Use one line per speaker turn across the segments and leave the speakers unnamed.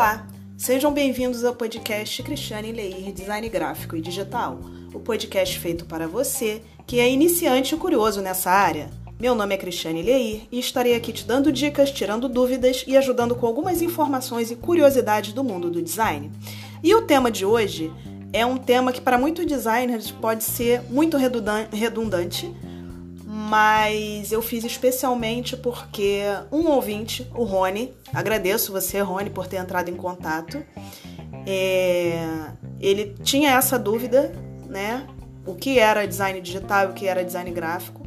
Olá, sejam bem-vindos ao podcast Cristiane Leir Design Gráfico e Digital, o podcast feito para você que é iniciante e curioso nessa área. Meu nome é Cristiane Leir e estarei aqui te dando dicas, tirando dúvidas e ajudando com algumas informações e curiosidades do mundo do design. E o tema de hoje é um tema que para muitos designers pode ser muito redundante, mas eu fiz especialmente porque um ouvinte, o Rony, agradeço você, Rony, por ter entrado em contato. É, ele tinha essa dúvida, né? O que era design digital e o que era design gráfico.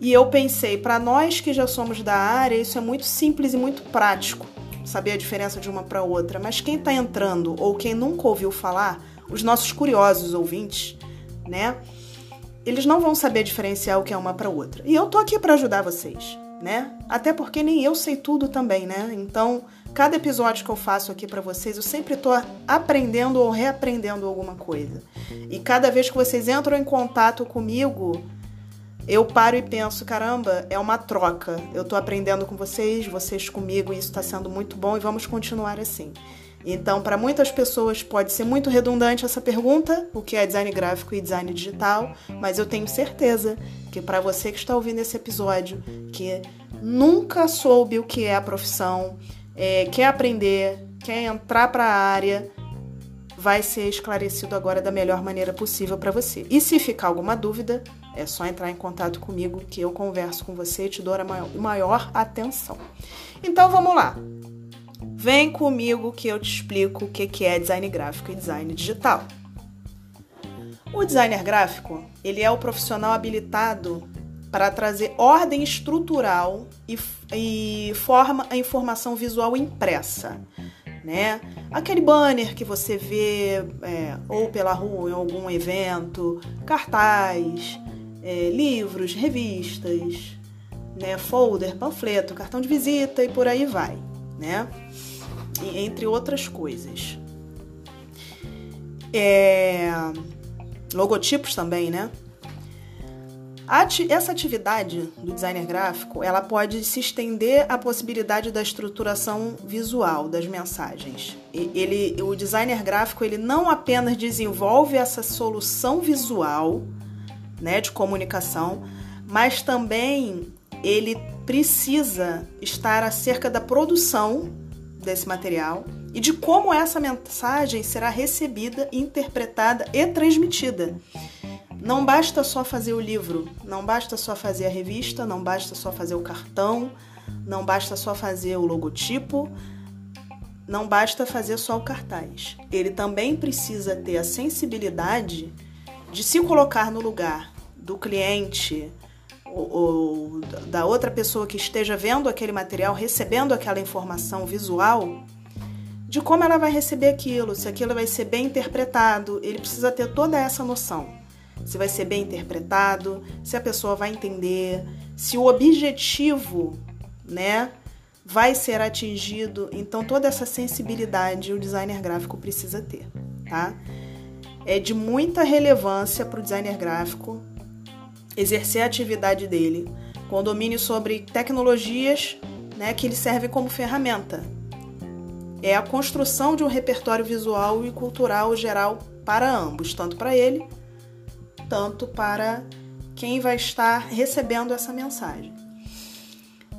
E eu pensei, para nós que já somos da área, isso é muito simples e muito prático, saber a diferença de uma para outra. Mas quem está entrando ou quem nunca ouviu falar, os nossos curiosos ouvintes, né? Eles não vão saber diferenciar o que é uma para outra. E eu tô aqui para ajudar vocês, né? Até porque nem eu sei tudo também, né? Então, cada episódio que eu faço aqui para vocês, eu sempre tô aprendendo ou reaprendendo alguma coisa. E cada vez que vocês entram em contato comigo, eu paro e penso, caramba, é uma troca. Eu tô aprendendo com vocês, vocês comigo, e isso está sendo muito bom e vamos continuar assim. Então, para muitas pessoas pode ser muito redundante essa pergunta, o que é design gráfico e design digital, mas eu tenho certeza que para você que está ouvindo esse episódio, que nunca soube o que é a profissão, é, quer aprender, quer entrar para a área, vai ser esclarecido agora da melhor maneira possível para você. E se ficar alguma dúvida, é só entrar em contato comigo que eu converso com você e te dou a maior, maior atenção. Então vamos lá. Vem comigo que eu te explico o que é design gráfico e design digital. O designer gráfico, ele é o profissional habilitado para trazer ordem estrutural e, e forma a informação visual impressa, né? Aquele banner que você vê é, ou pela rua em algum evento, cartaz, é, livros, revistas, né? Folder, panfleto, cartão de visita e por aí vai, né? Entre outras coisas. É... Logotipos também, né? Essa atividade do designer gráfico, ela pode se estender à possibilidade da estruturação visual das mensagens. Ele, o designer gráfico, ele não apenas desenvolve essa solução visual, né, de comunicação, mas também ele precisa estar acerca da produção desse material e de como essa mensagem será recebida, interpretada e transmitida. Não basta só fazer o livro, não basta só fazer a revista, não basta só fazer o cartão, não basta só fazer o logotipo, não basta fazer só o cartaz. Ele também precisa ter a sensibilidade de se colocar no lugar do cliente, ou, da outra pessoa que esteja vendo aquele material, recebendo aquela informação visual, de como ela vai receber aquilo, se aquilo vai ser bem interpretado, ele precisa ter toda essa noção. Se vai ser bem interpretado, se a pessoa vai entender, se o objetivo, né, vai ser atingido. Então toda essa sensibilidade o designer gráfico precisa ter, tá? É de muita relevância para o designer gráfico exercer a atividade dele com domínio sobre tecnologias né, que ele serve como ferramenta. É a construção de um repertório visual e cultural geral para ambos, tanto para ele, tanto para quem vai estar recebendo essa mensagem.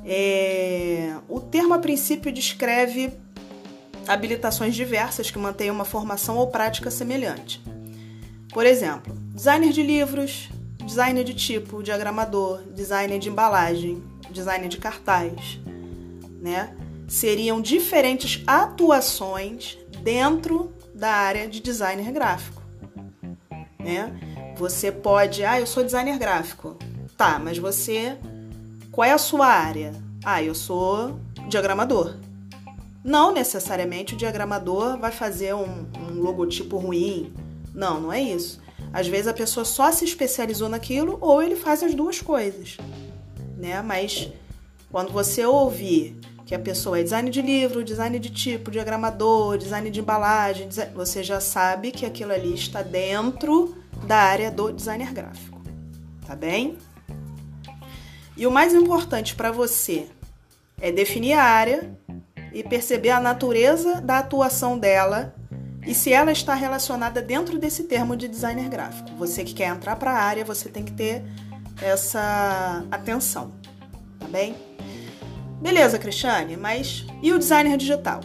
É... O termo a princípio descreve habilitações diversas que mantêm uma formação ou prática semelhante. Por exemplo, designer de livros, designer de tipo, diagramador, designer de embalagem, designer de cartaz, né? Seriam diferentes atuações dentro da área de designer gráfico, né? Você pode, ah, eu sou designer gráfico. Tá, mas você qual é a sua área? Ah, eu sou diagramador. Não necessariamente o diagramador vai fazer um, um logotipo ruim. Não, não é isso. Às vezes a pessoa só se especializou naquilo ou ele faz as duas coisas, né? Mas quando você ouvir que a pessoa é design de livro, design de tipo, diagramador, design de embalagem, você já sabe que aquilo ali está dentro da área do designer gráfico, tá bem? E o mais importante para você é definir a área e perceber a natureza da atuação dela e se ela está relacionada dentro desse termo de designer gráfico. Você que quer entrar para a área, você tem que ter essa atenção, tá bem? Beleza, Cristiane, mas e o designer digital?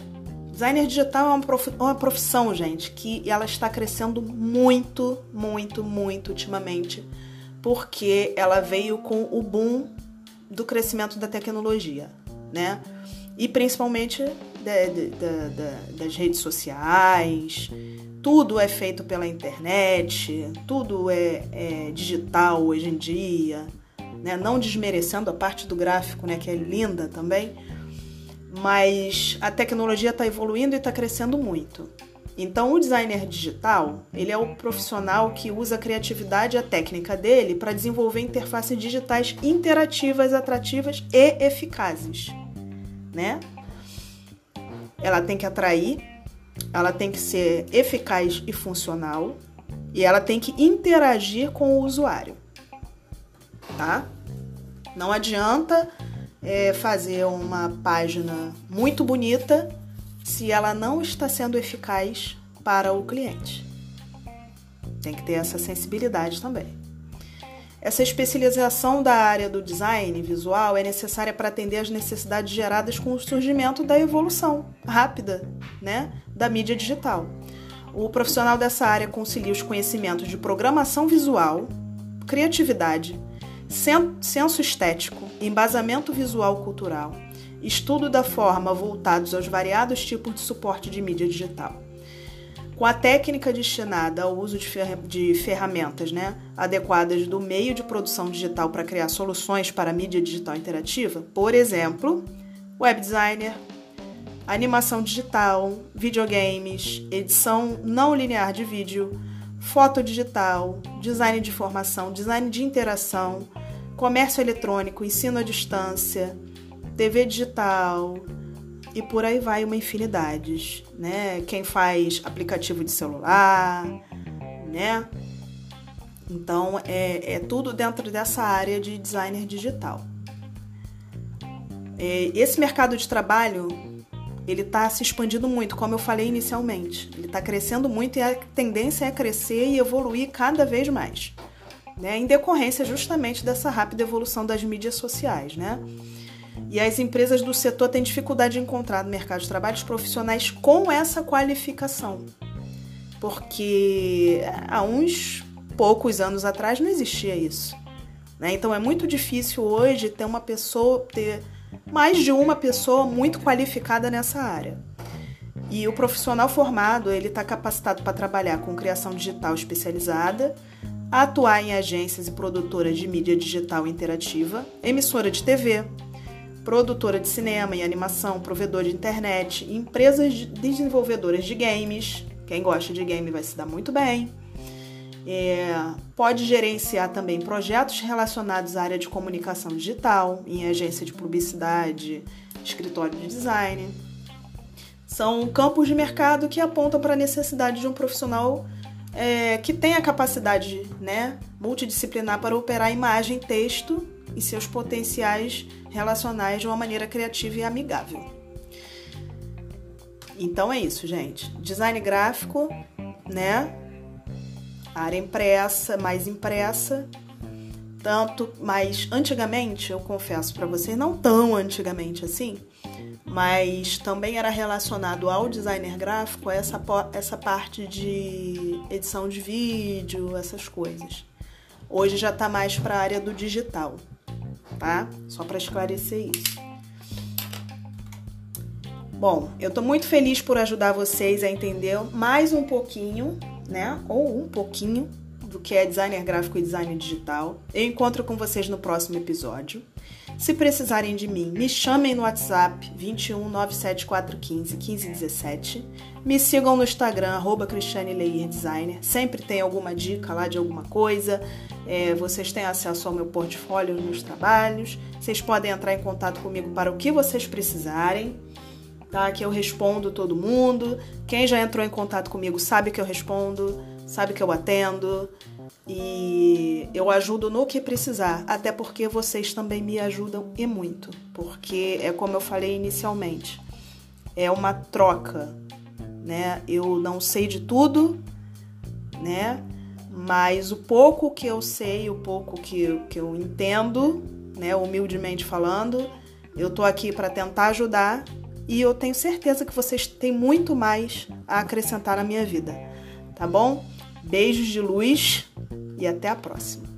Designer digital é uma profissão, gente, que ela está crescendo muito, muito, muito ultimamente, porque ela veio com o boom do crescimento da tecnologia, né? E principalmente das redes sociais, tudo é feito pela internet, tudo é, é digital hoje em dia, né? Não desmerecendo a parte do gráfico, né, que é linda também, mas a tecnologia está evoluindo e está crescendo muito. Então, o designer digital, ele é o profissional que usa a criatividade e a técnica dele para desenvolver interfaces digitais interativas, atrativas e eficazes, né? Ela tem que atrair, ela tem que ser eficaz e funcional, e ela tem que interagir com o usuário, tá? Não adianta é, fazer uma página muito bonita se ela não está sendo eficaz para o cliente. Tem que ter essa sensibilidade também. Essa especialização da área do design visual é necessária para atender às necessidades geradas com o surgimento da evolução rápida né, da mídia digital. O profissional dessa área concilia os conhecimentos de programação visual, criatividade, senso estético, embasamento visual cultural, estudo da forma voltados aos variados tipos de suporte de mídia digital. Com a técnica destinada ao uso de ferramentas né, adequadas do meio de produção digital para criar soluções para mídia digital interativa, por exemplo, web designer, animação digital, videogames, edição não linear de vídeo, foto digital, design de informação, design de interação, comércio eletrônico, ensino à distância, TV digital e por aí vai uma infinidade, né? Quem faz aplicativo de celular, né? Então é, é tudo dentro dessa área de designer digital. É, esse mercado de trabalho ele está se expandindo muito, como eu falei inicialmente. Ele está crescendo muito e a tendência é crescer e evoluir cada vez mais né, em decorrência justamente dessa rápida evolução das mídias sociais, né? E as empresas do setor têm dificuldade de encontrar no mercado de trabalho os profissionais com essa qualificação, porque há uns poucos anos atrás não existia isso. Né? Então é muito difícil hoje ter uma pessoa, ter mais de uma pessoa muito qualificada nessa área. E o profissional formado ele está capacitado para trabalhar com criação digital especializada, atuar em agências e produtoras de mídia digital interativa, emissora de TV, produtora de cinema e animação, provedor de internet, empresas de desenvolvedoras de games. Quem gosta de game vai se dar muito bem. É, pode gerenciar também projetos relacionados à área de comunicação digital, em agência de publicidade, escritório de design. São campos de mercado que apontam para a necessidade de um profissional é, que tem a capacidade né, multidisciplinar para operar imagem, texto e seus potenciais relacionais de uma maneira criativa e amigável. Então é isso, gente. Design gráfico, né? Área impressa, mais impressa. Tanto, mas antigamente, eu confesso para vocês, não tão antigamente assim, mas também era relacionado ao designer gráfico essa, essa parte de edição de vídeo, essas coisas. Hoje já está mais para a área do digital, tá? Só para esclarecer isso. Bom, eu estou muito feliz por ajudar vocês a entender mais um pouquinho, né? Ou um pouquinho do que é designer gráfico e design digital. Eu encontro com vocês no próximo episódio. Se precisarem de mim, me chamem no WhatsApp 21 97415 1517. Me sigam no Instagram, arroba Designer. Sempre tem alguma dica lá de alguma coisa. É, vocês têm acesso ao meu portfólio, meus trabalhos. Vocês podem entrar em contato comigo para o que vocês precisarem. Tá? Que eu respondo todo mundo. Quem já entrou em contato comigo sabe que eu respondo, sabe que eu atendo e eu ajudo no que precisar, até porque vocês também me ajudam e muito, porque é como eu falei inicialmente. é uma troca, né? Eu não sei de tudo, né? Mas o pouco que eu sei, o pouco que, que eu entendo, né, humildemente falando, eu tô aqui para tentar ajudar e eu tenho certeza que vocês têm muito mais a acrescentar na minha vida, tá bom? Beijos de luz e até a próxima.